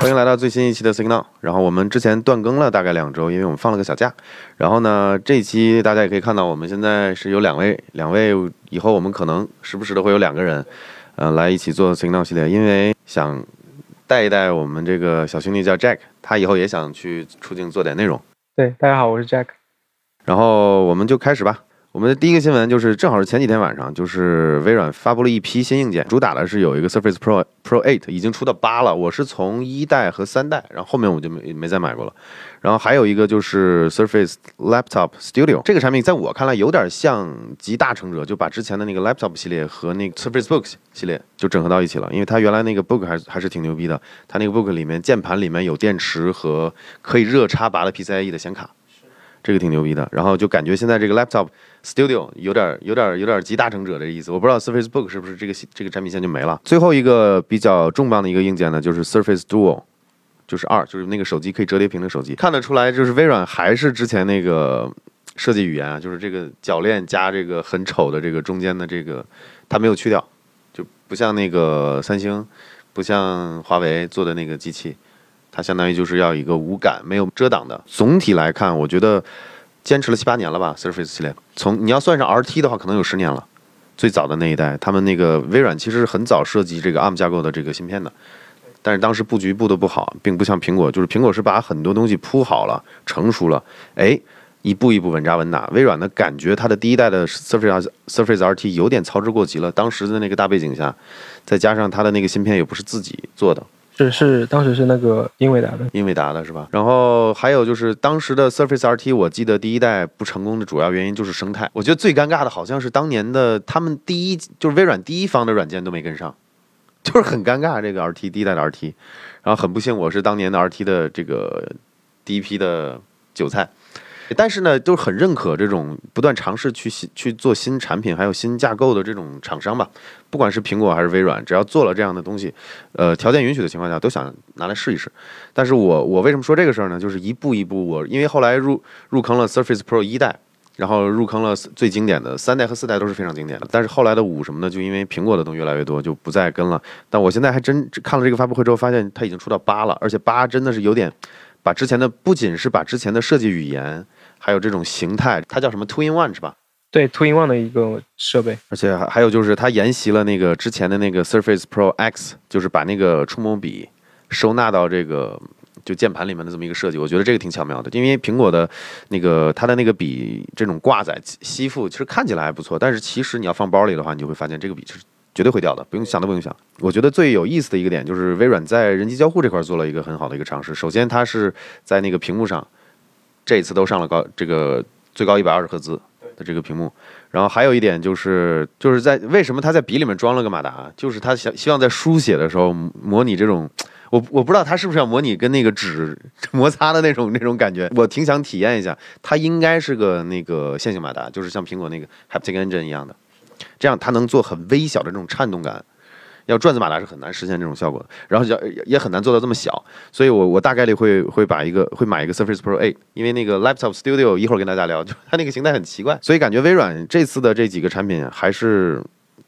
欢迎来到最新一期的 Signal。然后我们之前断更了大概两周，因为我们放了个小假。然后呢，这一期大家也可以看到，我们现在是有两位，两位以后我们可能时不时的会有两个人，呃，来一起做 Signal 系列，因为想带一带我们这个小兄弟叫 Jack，他以后也想去出镜做点内容。对，大家好，我是 Jack。然后我们就开始吧。我们的第一个新闻就是，正好是前几天晚上，就是微软发布了一批新硬件，主打的是有一个 Surface Pro Pro 8，已经出到八了。我是从一代和三代，然后后面我就没没再买过了。然后还有一个就是 Surface Laptop Studio，这个产品在我看来有点像集大成者，就把之前的那个 Laptop 系列和那个 Surface Book 系列就整合到一起了。因为它原来那个 Book 还还是挺牛逼的，它那个 Book 里面键盘里面有电池和可以热插拔的 PCIe 的显卡。这个挺牛逼的，然后就感觉现在这个 Laptop Studio 有点、有点、有点集大成者的意思。我不知道 Surface Book 是不是这个这个产品线就没了。最后一个比较重磅的一个硬件呢，就是 Surface Duo，就是二，就是那个手机可以折叠屏的手机。看得出来，就是微软还是之前那个设计语言啊，就是这个铰链加这个很丑的这个中间的这个，它没有去掉，就不像那个三星，不像华为做的那个机器。它相当于就是要一个无感、没有遮挡的。总体来看，我觉得坚持了七八年了吧，Surface 系列。从你要算上 RT 的话，可能有十年了。最早的那一代，他们那个微软其实很早设计这个 ARM 架构的这个芯片的，但是当时布局布的不好，并不像苹果，就是苹果是把很多东西铺好了、成熟了，哎，一步一步稳扎稳打。微软的感觉，它的第一代的 Surface Surface RT 有点操之过急了。当时的那个大背景下，再加上它的那个芯片又不是自己做的。是是，当时是那个英伟达的，英伟达的是吧？然后还有就是当时的 Surface RT，我记得第一代不成功的主要原因就是生态。我觉得最尴尬的好像是当年的他们第一，就是微软第一方的软件都没跟上，就是很尴尬。这个 RT 第一代的 RT，然后很不幸我是当年的 RT 的这个第一批的韭菜。但是呢，都是很认可这种不断尝试去去做新产品，还有新架构的这种厂商吧。不管是苹果还是微软，只要做了这样的东西，呃，条件允许的情况下，都想拿来试一试。但是我我为什么说这个事儿呢？就是一步一步，我因为后来入入坑了 Surface Pro 一代，然后入坑了最经典的三代和四代都是非常经典的。但是后来的五什么的，就因为苹果的东西越来越多，就不再跟了。但我现在还真看了这个发布会之后，发现它已经出到八了，而且八真的是有点把之前的不仅是把之前的设计语言。还有这种形态，它叫什么 Two in One 是吧？对，Two in One 的一个设备。而且还还有就是它沿袭了那个之前的那个 Surface Pro X，就是把那个触摸笔收纳到这个就键盘里面的这么一个设计。我觉得这个挺巧妙的，因为苹果的那个它的那个笔这种挂载吸附，其实看起来还不错，但是其实你要放包里的话，你就会发现这个笔是绝对会掉的，不用想都不用想。我觉得最有意思的一个点就是微软在人机交互这块做了一个很好的一个尝试。首先，它是在那个屏幕上。这一次都上了高这个最高一百二十赫兹的这个屏幕，然后还有一点就是就是在为什么他在笔里面装了个马达，就是他想希望在书写的时候模拟这种，我我不知道他是不是要模拟跟那个纸 摩擦的那种那种感觉，我挺想体验一下，它应该是个那个线性马达，就是像苹果那个 Haptic Engine 一样的，这样它能做很微小的这种颤动感。要转子马达是很难实现这种效果的，然后也也很难做到这么小，所以我我大概率会会把一个会买一个 Surface Pro 8，因为那个 Laptop Studio 一会儿跟大家聊，就它那个形态很奇怪，所以感觉微软这次的这几个产品还是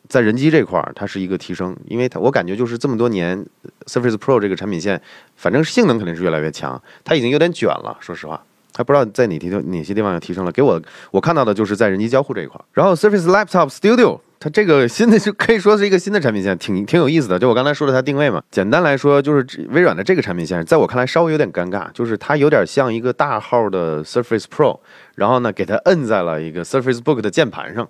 在人机这块儿它是一个提升，因为它我感觉就是这么多年 Surface Pro 这个产品线，反正性能肯定是越来越强，它已经有点卷了，说实话，还不知道在哪提哪些地方要提升了，给我我看到的就是在人机交互这一块儿，然后 Surface Laptop Studio。它这个新的就可以说是一个新的产品线，挺挺有意思的。就我刚才说的它定位嘛，简单来说就是微软的这个产品线，在我看来稍微有点尴尬，就是它有点像一个大号的 Surface Pro，然后呢给它摁在了一个 Surface Book 的键盘上。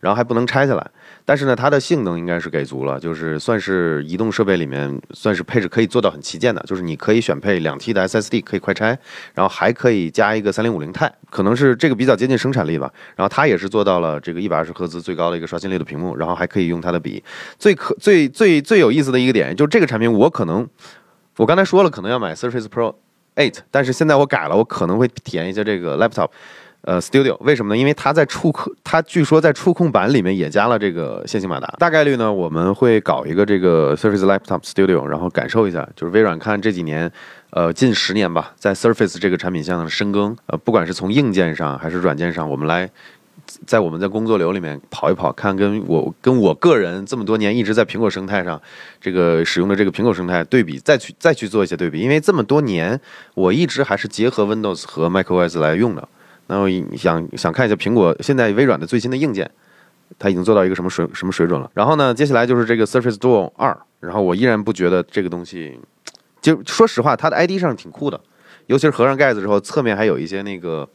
然后还不能拆下来，但是呢，它的性能应该是给足了，就是算是移动设备里面算是配置可以做到很旗舰的，就是你可以选配两 T 的 SSD 可以快拆，然后还可以加一个三零五零 i 可能是这个比较接近生产力吧。然后它也是做到了这个一百二十赫兹最高的一个刷新率的屏幕，然后还可以用它的笔。最可最最最有意思的一个点，就这个产品我可能我刚才说了可能要买 Surface Pro 8，但是现在我改了，我可能会体验一下这个 Laptop。呃，Studio 为什么呢？因为它在触控，它据说在触控板里面也加了这个线性马达。大概率呢，我们会搞一个这个 Surface Laptop Studio，然后感受一下，就是微软看这几年，呃，近十年吧，在 Surface 这个产品线上深耕，呃，不管是从硬件上还是软件上，我们来在我们在工作流里面跑一跑，看跟我跟我个人这么多年一直在苹果生态上这个使用的这个苹果生态对比，再去再去做一些对比，因为这么多年我一直还是结合 Windows 和 macOS 来用的。然后想想看一下苹果现在微软的最新的硬件，它已经做到一个什么水什么水准了。然后呢，接下来就是这个 Surface Duo 二，然后我依然不觉得这个东西，就说实话，它的 ID 上挺酷的，尤其是合上盖子之后，侧面还有一些那个。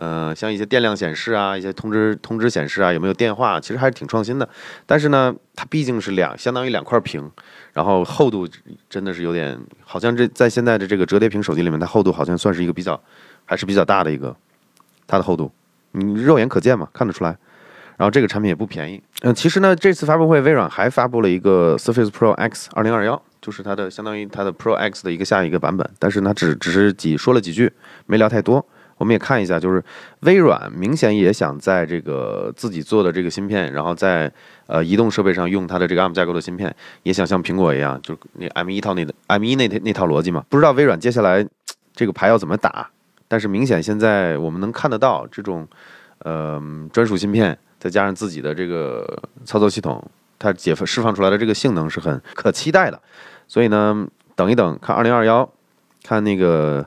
呃，像一些电量显示啊，一些通知通知显示啊，有没有电话，其实还是挺创新的。但是呢，它毕竟是两，相当于两块屏，然后厚度真的是有点，好像这在现在的这个折叠屏手机里面，它厚度好像算是一个比较，还是比较大的一个，它的厚度，你肉眼可见嘛，看得出来。然后这个产品也不便宜。嗯，其实呢，这次发布会微软还发布了一个 Surface Pro X 二零二幺，就是它的相当于它的 Pro X 的一个下一个版本，但是呢，只只是几说了几句，没聊太多。我们也看一下，就是微软明显也想在这个自己做的这个芯片，然后在呃移动设备上用它的这个 ARM 架构的芯片，也想像苹果一样，就是那 M 一套那的 M 一那那套逻辑嘛。不知道微软接下来这个牌要怎么打，但是明显现在我们能看得到这种呃专属芯片，再加上自己的这个操作系统，它解放释放出来的这个性能是很可期待的。所以呢，等一等，看二零二幺，看那个。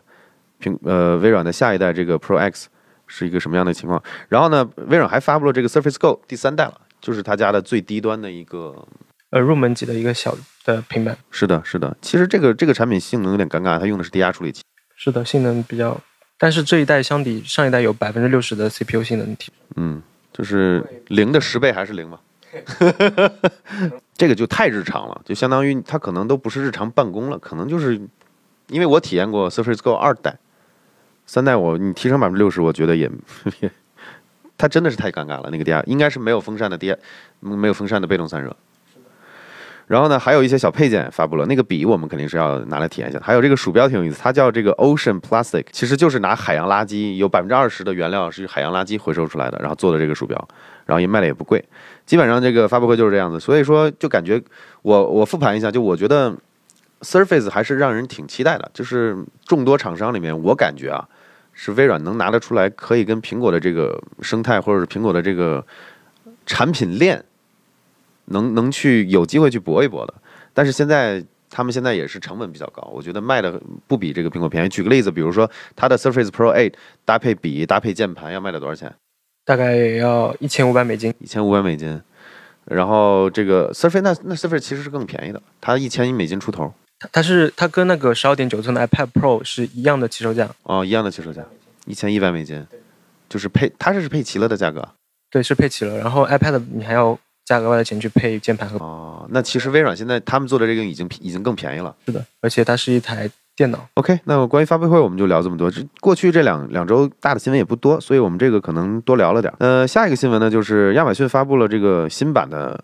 苹呃，微软的下一代这个 Pro X 是一个什么样的情况？然后呢，微软还发布了这个 Surface Go 第三代了，就是他家的最低端的一个呃入门级的一个小的平板。是的，是的。其实这个这个产品性能有点尴尬，它用的是低压处理器。是的，性能比较，但是这一代相比上一代有百分之六十的 CPU 性能提升嗯，就是零的十倍还是零吗？这个就太日常了，就相当于它可能都不是日常办公了，可能就是因为我体验过 Surface Go 二代。三代我你提升百分之六十，我觉得也也，它真的是太尴尬了。那个低压应该是没有风扇的低压，没有风扇的被动散热。然后呢，还有一些小配件发布了。那个笔我们肯定是要拿来体验一下。还有这个鼠标挺有意思，它叫这个 Ocean Plastic，其实就是拿海洋垃圾，有百分之二十的原料是海洋垃圾回收出来的，然后做的这个鼠标，然后也卖的也不贵。基本上这个发布会就是这样子，所以说就感觉我我复盘一下，就我觉得。Surface 还是让人挺期待的，就是众多厂商里面，我感觉啊，是微软能拿得出来，可以跟苹果的这个生态，或者是苹果的这个产品链，能能去有机会去搏一搏的。但是现在他们现在也是成本比较高，我觉得卖的不比这个苹果便宜。举个例子，比如说它的 Surface Pro 8搭配笔搭配键盘要卖到多少钱？大概也要一千五百美金。一千五百美金。然后这个 Surface 那那 Surface 其实是更便宜的，它一千一美金出头。它是它跟那个十二点九寸的 iPad Pro 是一样的起售价哦，一样的起售价，一千一百美金，就是配它这是配齐了的价格，对，是配齐了。然后 iPad 你还要加额外的钱去配键盘和哦，那其实微软现在他们做的这个已经已经更便宜了，是的，而且它是一台电脑。OK，那关于发布会我们就聊这么多。这过去这两两周大的新闻也不多，所以我们这个可能多聊了点。呃，下一个新闻呢就是亚马逊发布了这个新版的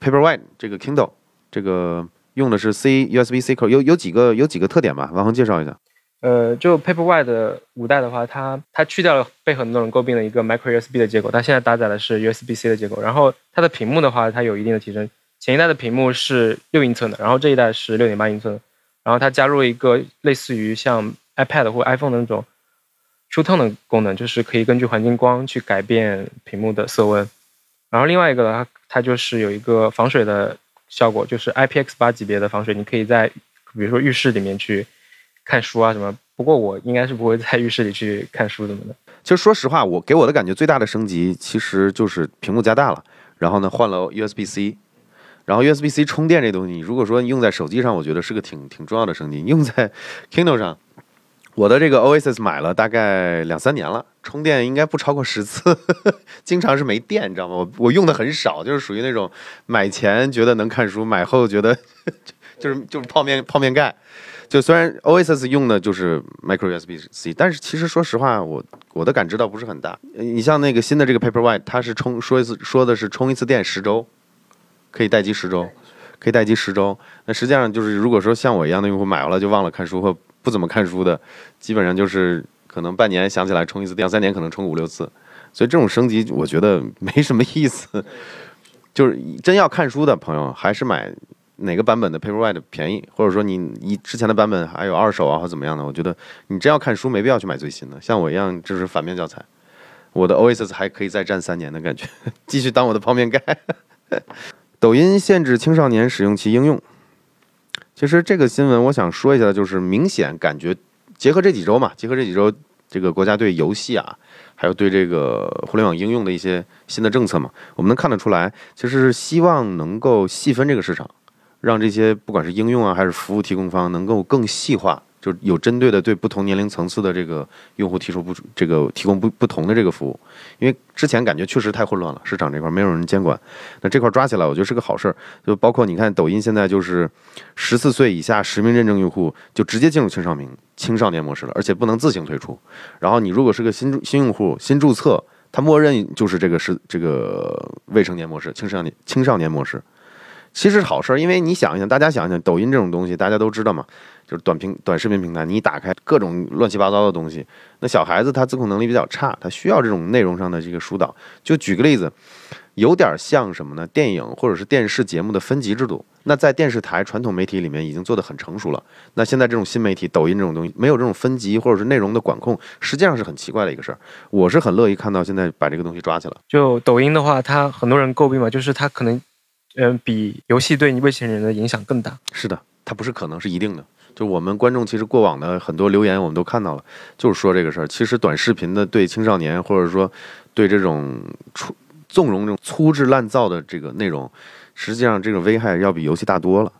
Paperwhite 这个 Kindle 这个。用的是 C USB C 口，有有几个有几个特点吧？王恒介绍一下。呃，就 Paperwhite 的五代的话，它它去掉了被很多人诟病的一个 Micro USB 的接口，它现在搭载的是 USB C 的接口。然后它的屏幕的话，它有一定的提升。前一代的屏幕是六英寸的，然后这一代是六点八英寸的。然后它加入了一个类似于像 iPad 或 iPhone 的那种 True Tone 的功能，就是可以根据环境光去改变屏幕的色温。然后另外一个呢，它就是有一个防水的。效果就是 IPX 八级别的防水，你可以在比如说浴室里面去看书啊什么。不过我应该是不会在浴室里去看书什么的。其实说实话，我给我的感觉最大的升级其实就是屏幕加大了，然后呢换了 USB C，然后 USB C 充电这东西，如果说用在手机上，我觉得是个挺挺重要的升级。用在 Kindle 上。我的这个 Oasis 买了大概两三年了，充电应该不超过十次，经常是没电，你知道吗？我我用的很少，就是属于那种买前觉得能看书，买后觉得 就是就是泡面泡面盖。就虽然 OSS 用的就是 Micro USB C，但是其实说实话，我我的感知倒不是很大。你像那个新的这个 Paperwhite，它是充说一次说的是充一次电十周，可以待机十周，可以待机十周。那实际上就是如果说像我一样的用户买完了就忘了看书或。不怎么看书的，基本上就是可能半年想起来充一次，两三年可能充五六次，所以这种升级我觉得没什么意思。就是真要看书的朋友，还是买哪个版本的 Paperwhite 便宜，或者说你你之前的版本还有二手啊或怎么样的，我觉得你真要看书没必要去买最新的。像我一样就是反面教材。我的 Oasis 还可以再战三年的感觉，继续当我的泡面盖。抖音限制青少年使用其应用。其实这个新闻我想说一下，就是明显感觉结合这几周嘛，结合这几周这个国家对游戏啊，还有对这个互联网应用的一些新的政策嘛，我们能看得出来，其实希望能够细分这个市场，让这些不管是应用啊还是服务提供方能够更细化。就有针对的对不同年龄层次的这个用户提出不这个提供不不同的这个服务，因为之前感觉确实太混乱了，市场这块没有人监管，那这块抓起来我觉得是个好事儿。就包括你看抖音现在就是十四岁以下实名认证用户就直接进入青少年青少年模式了，而且不能自行退出。然后你如果是个新新用户新注册，它默认就是这个是这个未成年模式青少年青少年模式，其实是好事儿，因为你想一想，大家想一想，抖音这种东西大家都知道嘛。就是短平短视频平台，你打开各种乱七八糟的东西，那小孩子他自控能力比较差，他需要这种内容上的这个疏导。就举个例子，有点像什么呢？电影或者是电视节目的分级制度，那在电视台传统媒体里面已经做得很成熟了。那现在这种新媒体，抖音这种东西，没有这种分级或者是内容的管控，实际上是很奇怪的一个事儿。我是很乐意看到现在把这个东西抓起来。就抖音的话，它很多人诟病嘛，就是它可能，嗯，比游戏对你未成年人的影响更大。是的，它不是可能，是一定的。就我们观众其实过往的很多留言我们都看到了，就是说这个事儿。其实短视频的对青少年或者说对这种粗纵容这种粗制滥造的这个内容，实际上这种危害要比游戏大多了。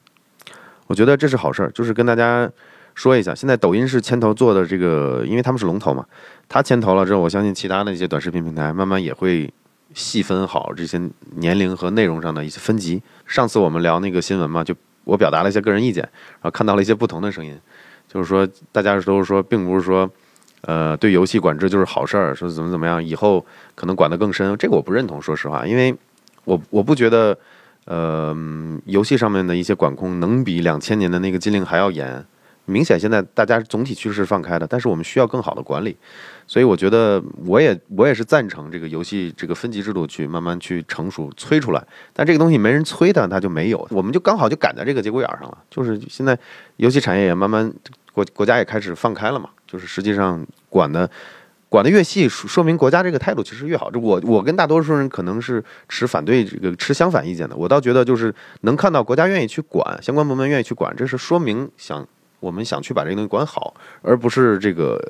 我觉得这是好事儿，就是跟大家说一下，现在抖音是牵头做的这个，因为他们是龙头嘛，他牵头了之后，我相信其他的一些短视频平台慢慢也会细分好这些年龄和内容上的一些分级。上次我们聊那个新闻嘛，就。我表达了一些个人意见，然后看到了一些不同的声音，就是说大家都是说，并不是说，呃，对游戏管制就是好事儿，说怎么怎么样，以后可能管得更深，这个我不认同，说实话，因为我我不觉得，呃，游戏上面的一些管控能比两千年的那个禁令还要严。明显现在大家总体趋势是放开的，但是我们需要更好的管理，所以我觉得我也我也是赞成这个游戏这个分级制度去慢慢去成熟催出来，但这个东西没人催它，它就没有，我们就刚好就赶在这个节骨眼上了。就是现在游戏产业也慢慢国国家也开始放开了嘛，就是实际上管的管的越细，说明国家这个态度其实越好。这我我跟大多数人可能是持反对这个持相反意见的，我倒觉得就是能看到国家愿意去管，相关部门愿意去管，这是说明想。我们想去把这个东西管好，而不是这个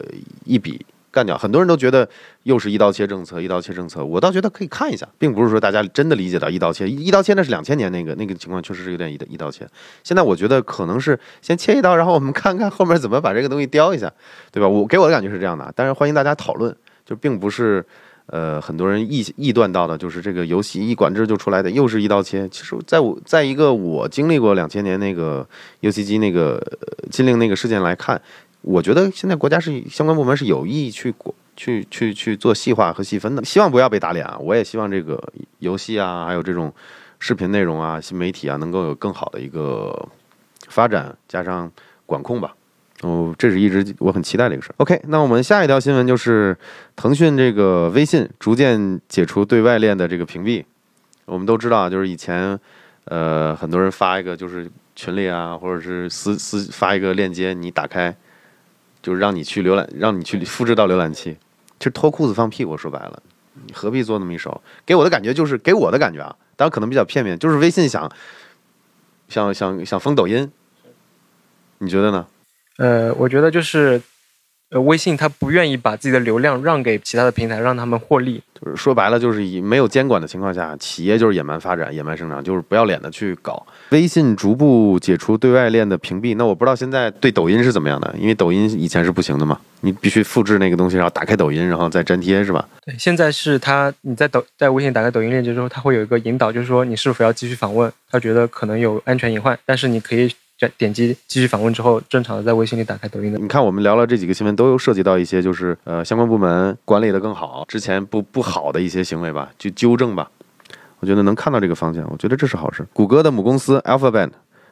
一笔干掉。很多人都觉得又是一刀切政策，一刀切政策。我倒觉得可以看一下，并不是说大家真的理解到一刀切。一刀切那是两千年那个那个情况，确实是有点一一刀切。现在我觉得可能是先切一刀，然后我们看看后面怎么把这个东西雕一下，对吧？我给我的感觉是这样的，但是欢迎大家讨论，就并不是。呃，很多人臆臆断到的，就是这个游戏一管制就出来的，又是一刀切。其实，在我在一个我经历过两千年那个游戏机那个禁令那个事件来看，我觉得现在国家是相关部门是有意去去去去做细化和细分的，希望不要被打脸啊！我也希望这个游戏啊，还有这种视频内容啊、新媒体啊，能够有更好的一个发展，加上管控吧。哦，这是一直我很期待的一个事儿。OK，那我们下一条新闻就是腾讯这个微信逐渐解除对外链的这个屏蔽。我们都知道，就是以前，呃，很多人发一个就是群里啊，或者是私私发一个链接，你打开，就是让你去浏览，让你去复制到浏览器，其实脱裤子放屁。我说白了，你何必做那么一手？给我的感觉就是，给我的感觉啊，当然可能比较片面，就是微信想想想想封抖音，你觉得呢？呃，我觉得就是，呃，微信它不愿意把自己的流量让给其他的平台，让他们获利。就是说白了，就是以没有监管的情况下，企业就是野蛮发展、野蛮生长，就是不要脸的去搞。微信逐步解除对外链的屏蔽，那我不知道现在对抖音是怎么样的，因为抖音以前是不行的嘛，你必须复制那个东西，然后打开抖音，然后再粘贴，是吧？对，现在是它，你在抖在微信打开抖音链接之后，它会有一个引导，就是说你是否要继续访问，他觉得可能有安全隐患，但是你可以。点击继续访问之后，正常的在微信里打开抖音的。你看，我们聊了这几个新闻，都有涉及到一些，就是呃，相关部门管理的更好，之前不不好的一些行为吧，去纠正吧。我觉得能看到这个方向，我觉得这是好事。谷歌的母公司 Alphabet，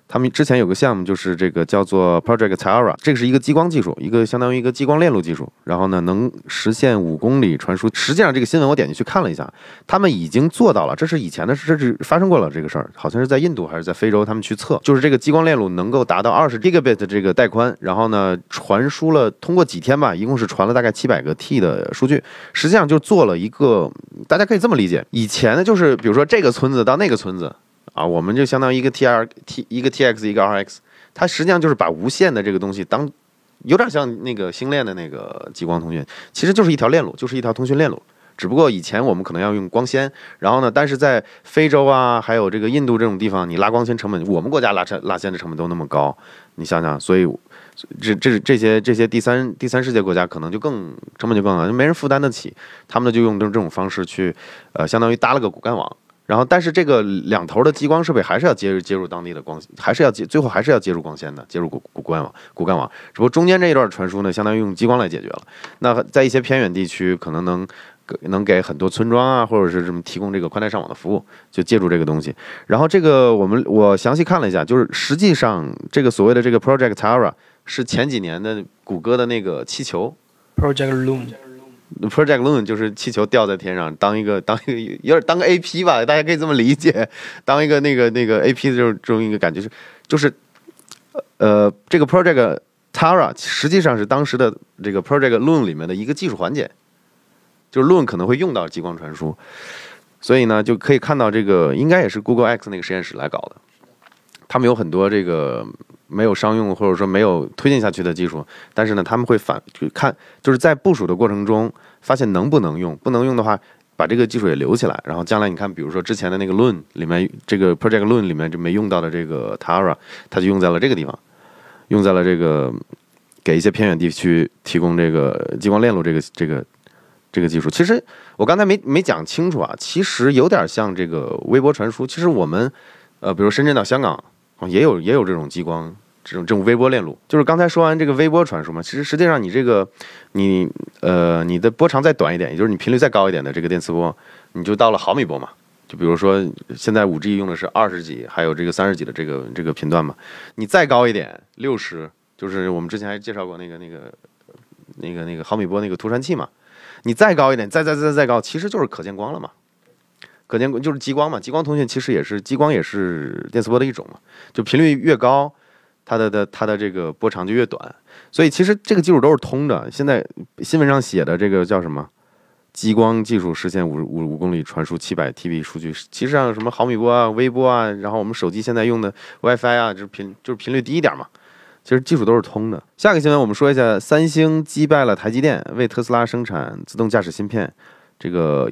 他们之前有个项目，就是这个叫做 Project Tara，这个是一个激光技术，一个相当于一个激光链路技术。然后呢，能实现五公里传输。实际上，这个新闻我点进去看了一下，他们已经做到了。这是以前的事，这是发生过了这个事儿，好像是在印度还是在非洲，他们去测，就是这个激光链路能够达到二十 Gigabit 这个带宽，然后呢，传输了通过几天吧，一共是传了大概七百个 T 的数据。实际上就做了一个，大家可以这么理解，以前呢就是比如说这个村子到那个村子。啊，我们就相当于一个 T R T 一个 T X 一个 R X，它实际上就是把无线的这个东西当，有点像那个星链的那个激光通讯，其实就是一条链路，就是一条通讯链路。只不过以前我们可能要用光纤，然后呢，但是在非洲啊，还有这个印度这种地方，你拉光纤成本，我们国家拉成拉线的成本都那么高，你想想，所以这这这些这些第三第三世界国家可能就更成本就更高，就没人负担得起，他们呢就用这这种方式去，呃，相当于搭了个骨干网。然后，但是这个两头的激光设备还是要接入接入当地的光，还是要接，最后还是要接入光纤的，接入骨骨干网、骨干网。只不过中间这一段传输呢，相当于用激光来解决了。那在一些偏远地区，可能能能给很多村庄啊，或者是什么提供这个宽带上网的服务，就借助这个东西。然后这个我们我详细看了一下，就是实际上这个所谓的这个 Project Tara 是前几年的谷歌的那个气球 Project Loon。Project Loon 就是气球吊在天上，当一个当一个有点当个 AP 吧，大家可以这么理解，当一个那个那个 AP 的这种这种一个感觉是，就是呃这个 Project Tara 实际上是当时的这个 Project Loon 里面的一个技术环节，就是 Loon 可能会用到激光传输，所以呢就可以看到这个应该也是 Google X 那个实验室来搞的，他们有很多这个。没有商用或者说没有推进下去的技术，但是呢，他们会反去看，就是在部署的过程中发现能不能用，不能用的话，把这个技术也留起来，然后将来你看，比如说之前的那个 Loon 里面，这个 Project Loon 里面就没用到的这个 Tara，它就用在了这个地方，用在了这个给一些偏远地区提供这个激光链路这个这个这个技术。其实我刚才没没讲清楚啊，其实有点像这个微波传输。其实我们呃，比如深圳到香港。哦也有也有这种激光，这种这种微波链路，就是刚才说完这个微波传输嘛，其实实际上你这个你呃你的波长再短一点，也就是你频率再高一点的这个电磁波，你就到了毫米波嘛。就比如说现在五 G 用的是二十几，还有这个三十几的这个这个频段嘛，你再高一点，六十，就是我们之前还介绍过那个那个那个那个毫米波那个图传器嘛，你再高一点，再再再再高，其实就是可见光了嘛。可见就是激光嘛，激光通讯其实也是激光，也是电磁波的一种嘛。就频率越高，它的的它的这个波长就越短。所以其实这个技术都是通的。现在新闻上写的这个叫什么？激光技术实现五五五公里传输七百 TB 数据。其实上什么毫米波啊、微波啊，然后我们手机现在用的 WiFi 啊，就是频就是频率低一点嘛。其实技术都是通的。下个新闻我们说一下，三星击败了台积电，为特斯拉生产自动驾驶芯片。这个。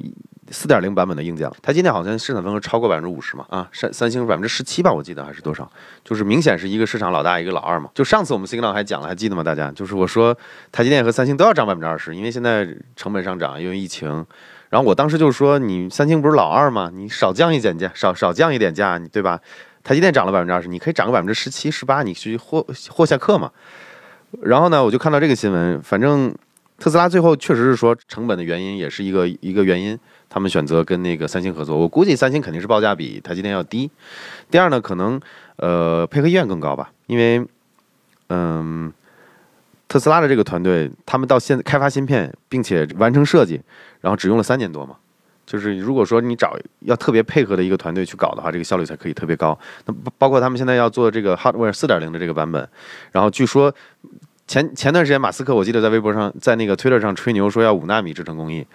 四点零版本的硬件，台积电好像市场份额超过百分之五十嘛？啊，三三星百分之十七吧，我记得还是多少？就是明显是一个市场老大，一个老二嘛。就上次我们 Signal 还讲了，还记得吗？大家就是我说台积电和三星都要涨百分之二十，因为现在成本上涨，因为疫情。然后我当时就说，你三星不是老二吗？你少降一点价，少少降一点价，你对吧？台积电涨了百分之二十，你可以涨个百分之十七、十八，你去获获下客嘛。然后呢，我就看到这个新闻，反正特斯拉最后确实是说成本的原因也是一个一个原因。他们选择跟那个三星合作，我估计三星肯定是报价比台积电要低。第二呢，可能呃配合意愿更高吧，因为嗯特斯拉的这个团队，他们到现在开发芯片并且完成设计，然后只用了三年多嘛。就是如果说你找要特别配合的一个团队去搞的话，这个效率才可以特别高。那包括他们现在要做这个 Hardware 四点零的这个版本，然后据说前前段时间马斯克我记得在微博上在那个 Twitter 上吹牛说要五纳米制程工艺。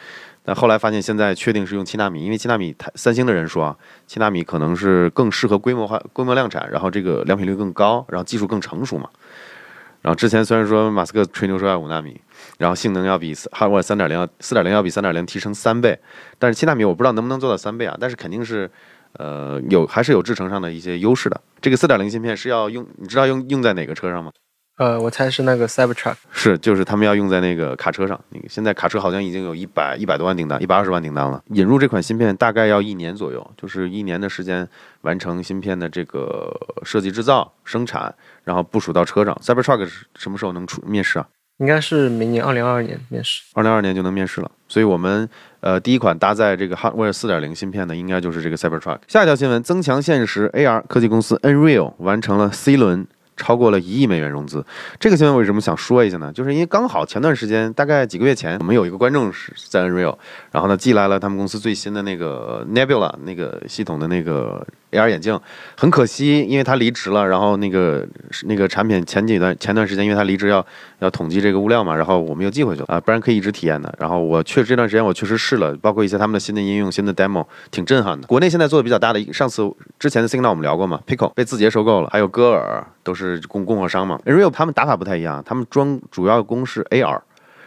但后来发现，现在确定是用七纳米，因为七纳米，台三星的人说啊，七纳米可能是更适合规模化、规模量产，然后这个良品率更高，然后技术更成熟嘛。然后之前虽然说马斯克吹牛说要五纳米，然后性能要比 Hardware 三点零、四点零要比三点零提升三倍，但是七纳米我不知道能不能做到三倍啊，但是肯定是，呃，有还是有制程上的一些优势的。这个四点零芯片是要用，你知道用用在哪个车上吗？呃，我猜是那个 Cybertruck，是，就是他们要用在那个卡车上。那个现在卡车好像已经有一百一百多万订单，一百二十万订单了。引入这款芯片大概要一年左右，就是一年的时间完成芯片的这个设计、制造、生产，然后部署到车上。Cybertruck 是什么时候能出面试啊？应该是明年二零二二年面试，二零二二年就能面试了。所以我们呃，第一款搭载这个 Hardware 四点零芯片的，应该就是这个 Cybertruck。下一条新闻，增强现实 AR 科技公司 Nreal 完成了 C 轮。超过了一亿美元融资，这个新闻为什么想说一下呢？就是因为刚好前段时间，大概几个月前，我们有一个观众是在 Unreal，然后呢寄来了他们公司最新的那个 Nebula 那个系统的那个 AR 眼镜。很可惜，因为他离职了，然后那个那个产品前几段前段时间，因为他离职要要统计这个物料嘛，然后我们又寄回去了啊，不然可以一直体验的。然后我确实这段时间我确实试了，包括一些他们的新的应用、新的 demo，挺震撼的。国内现在做的比较大的，上次之前的 Signal 我们聊过嘛，Pico 被字节收购了，还有歌尔。都是供供货商嘛，Nreal 他们打法不太一样，他们专主要攻是 AR，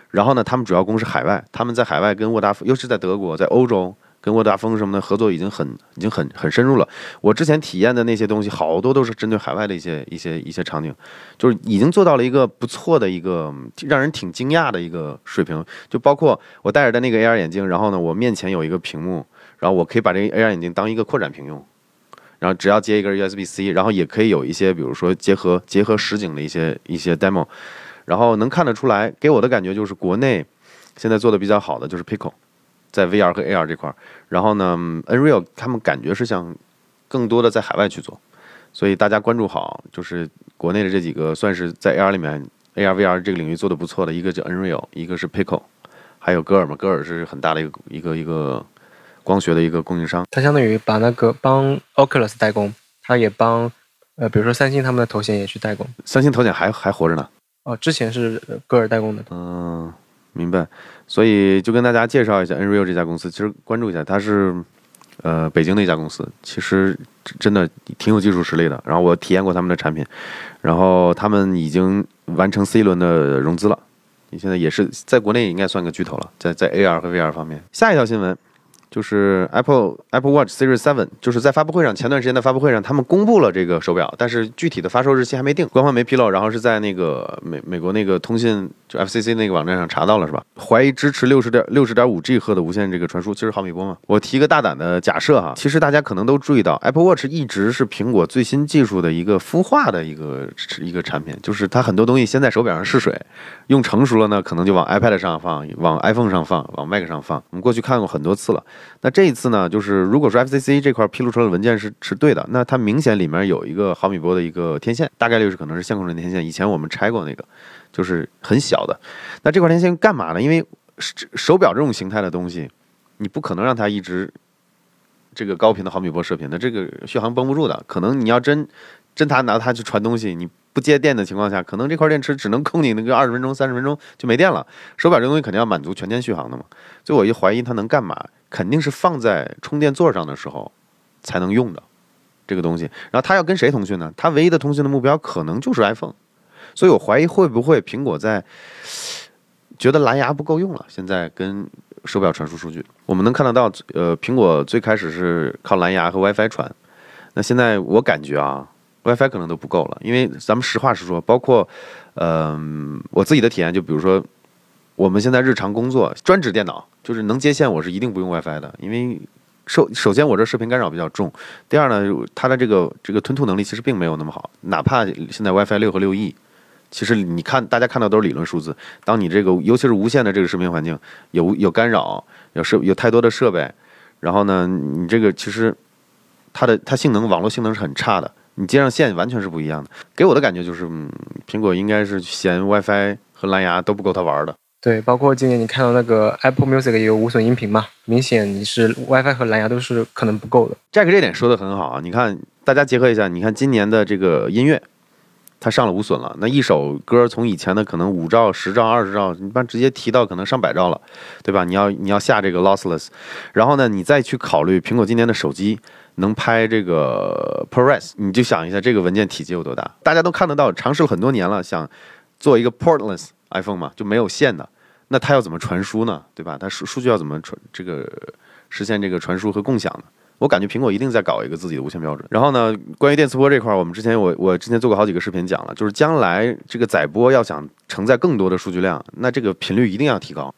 然后呢，他们主要攻是海外，他们在海外跟沃达丰，尤其在德国，在欧洲跟沃达丰什么的合作已经很已经很很深入了。我之前体验的那些东西，好多都是针对海外的一些一些一些场景，就是已经做到了一个不错的一个让人挺惊讶的一个水平。就包括我戴着的那个 AR 眼镜，然后呢，我面前有一个屏幕，然后我可以把这个 AR 眼镜当一个扩展屏用。然后只要接一根 USB-C，然后也可以有一些，比如说结合结合实景的一些一些 demo，然后能看得出来，给我的感觉就是国内现在做的比较好的就是 Pico，在 VR 和 AR 这块儿，然后呢，Nreal 他们感觉是想更多的在海外去做，所以大家关注好，就是国内的这几个算是在 AR 里面 AR VR 这个领域做的不错的，一个叫 Nreal，一个是 Pico，还有戈尔嘛，戈尔是很大的一个一个一个。光学的一个供应商，它相当于把那个帮 Oculus 代工，它也帮呃，比如说三星他们的头显也去代工。三星头显还还活着呢？哦，之前是歌尔代工的。嗯，明白。所以就跟大家介绍一下 Nreal 这家公司，其实关注一下，它是呃北京的一家公司，其实真的挺有技术实力的。然后我体验过他们的产品，然后他们已经完成 C 轮的融资了，你现在也是在国内应该算个巨头了，在在 AR 和 VR 方面。下一条新闻。就是 Apple Apple Watch Series Seven，就是在发布会上，前段时间的发布会上，他们公布了这个手表，但是具体的发售日期还没定，官方没披露。然后是在那个美美国那个通信就 FCC 那个网站上查到了，是吧？怀疑支持六十点六十点五 G 赫的无线这个传输，七十毫米波嘛。我提个大胆的假设哈，其实大家可能都注意到，Apple Watch 一直是苹果最新技术的一个孵化的一个一个产品，就是它很多东西先在手表上试水，用成熟了呢，可能就往 iPad 上放，往 iPhone 上放，往 Mac 上放。我们过去看过很多次了。那这一次呢，就是如果说 FCC 这块披露出来的文件是是对的，那它明显里面有一个毫米波的一个天线，大概率是可能是线控的天线。以前我们拆过那个，就是很小的。那这块天线干嘛呢？因为手表这种形态的东西，你不可能让它一直这个高频的毫米波射频，的这个续航绷不住的。可能你要真真它拿它去传东西，你。不接电的情况下，可能这块电池只能供你那个二十分钟、三十分钟就没电了。手表这东西肯定要满足全天续航的嘛，所以我一怀疑它能干嘛，肯定是放在充电座上的时候才能用的这个东西。然后它要跟谁通讯呢？它唯一的通讯的目标可能就是 iPhone，所以我怀疑会不会苹果在觉得蓝牙不够用了，现在跟手表传输数据。我们能看得到，呃，苹果最开始是靠蓝牙和 WiFi 传，那现在我感觉啊。WiFi 可能都不够了，因为咱们实话实说，包括，嗯，我自己的体验，就比如说，我们现在日常工作专职电脑，就是能接线，我是一定不用 WiFi 的，因为首首先我这视频干扰比较重，第二呢，它的这个这个吞吐能力其实并没有那么好，哪怕现在 WiFi 六和六 E，其实你看大家看到都是理论数字，当你这个尤其是无线的这个视频环境有有干扰，有设有太多的设备，然后呢，你这个其实它的它性能网络性能是很差的。你接上线完全是不一样的，给我的感觉就是，嗯，苹果应该是嫌 WiFi 和蓝牙都不够它玩的。对，包括今年你看到那个 Apple Music 也有无损音频嘛，明显你是 WiFi 和蓝牙都是可能不够的。Jack 这点说的很好啊，你看大家结合一下，你看今年的这个音乐，它上了无损了，那一首歌从以前的可能五兆、十兆、二十兆，一般直接提到可能上百兆了，对吧？你要你要下这个 lossless，然后呢，你再去考虑苹果今年的手机。能拍这个 ProRes，你就想一下这个文件体积有多大？大家都看得到，尝试了很多年了，想做一个 portless iPhone 嘛，就没有线的，那它要怎么传输呢？对吧？它数数据要怎么传这个实现这个传输和共享呢？我感觉苹果一定在搞一个自己的无线标准。然后呢，关于电磁波这块，我们之前我我之前做过好几个视频讲了，就是将来这个载波要想承载更多的数据量，那这个频率一定要提高。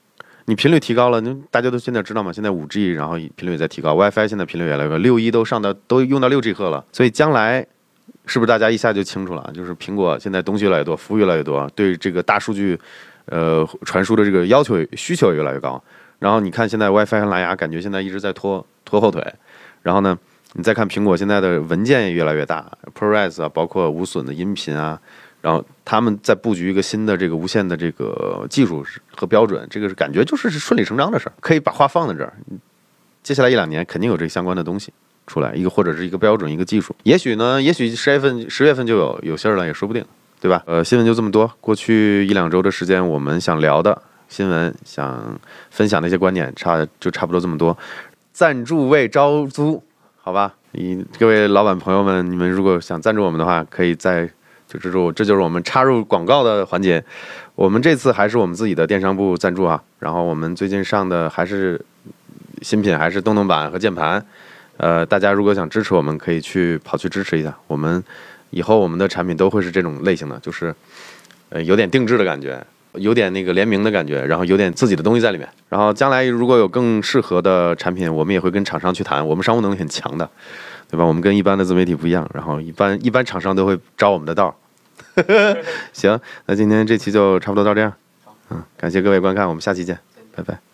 你频率提高了，那大家都现在知道嘛？现在五 G，然后频率也在提高，WiFi 现在频率越来越高，六一都上到都用到六 G 赫了。所以将来是不是大家一下就清楚了？就是苹果现在东西越来越多，服务越来越多，对这个大数据，呃，传输的这个要求需求也越来越高。然后你看现在 WiFi 和蓝牙，感觉现在一直在拖拖后腿。然后呢，你再看苹果现在的文件也越来越大，ProRes 啊，包括无损的音频啊，然后他们在布局一个新的这个无线的这个技术和标准，这个是感觉就是顺理成章的事儿，可以把话放在这儿。接下来一两年肯定有这相关的东西出来，一个或者是一个标准，一个技术。也许呢，也许十月份十月份就有有信儿了，也说不定，对吧？呃，新闻就这么多。过去一两周的时间，我们想聊的新闻，想分享的一些观点，差就差不多这么多。赞助未招租，好吧？你各位老板朋友们，你们如果想赞助我们的话，可以在就这就这就是我们插入广告的环节。我们这次还是我们自己的电商部赞助啊。然后我们最近上的还是新品，还是动动板和键盘。呃，大家如果想支持我们，可以去跑去支持一下。我们以后我们的产品都会是这种类型的，就是呃有点定制的感觉。有点那个联名的感觉，然后有点自己的东西在里面。然后将来如果有更适合的产品，我们也会跟厂商去谈。我们商务能力很强的，对吧？我们跟一般的自媒体不一样。然后一般一般厂商都会招我们的道。行，那今天这期就差不多到这样。嗯，感谢各位观看，我们下期见，拜拜。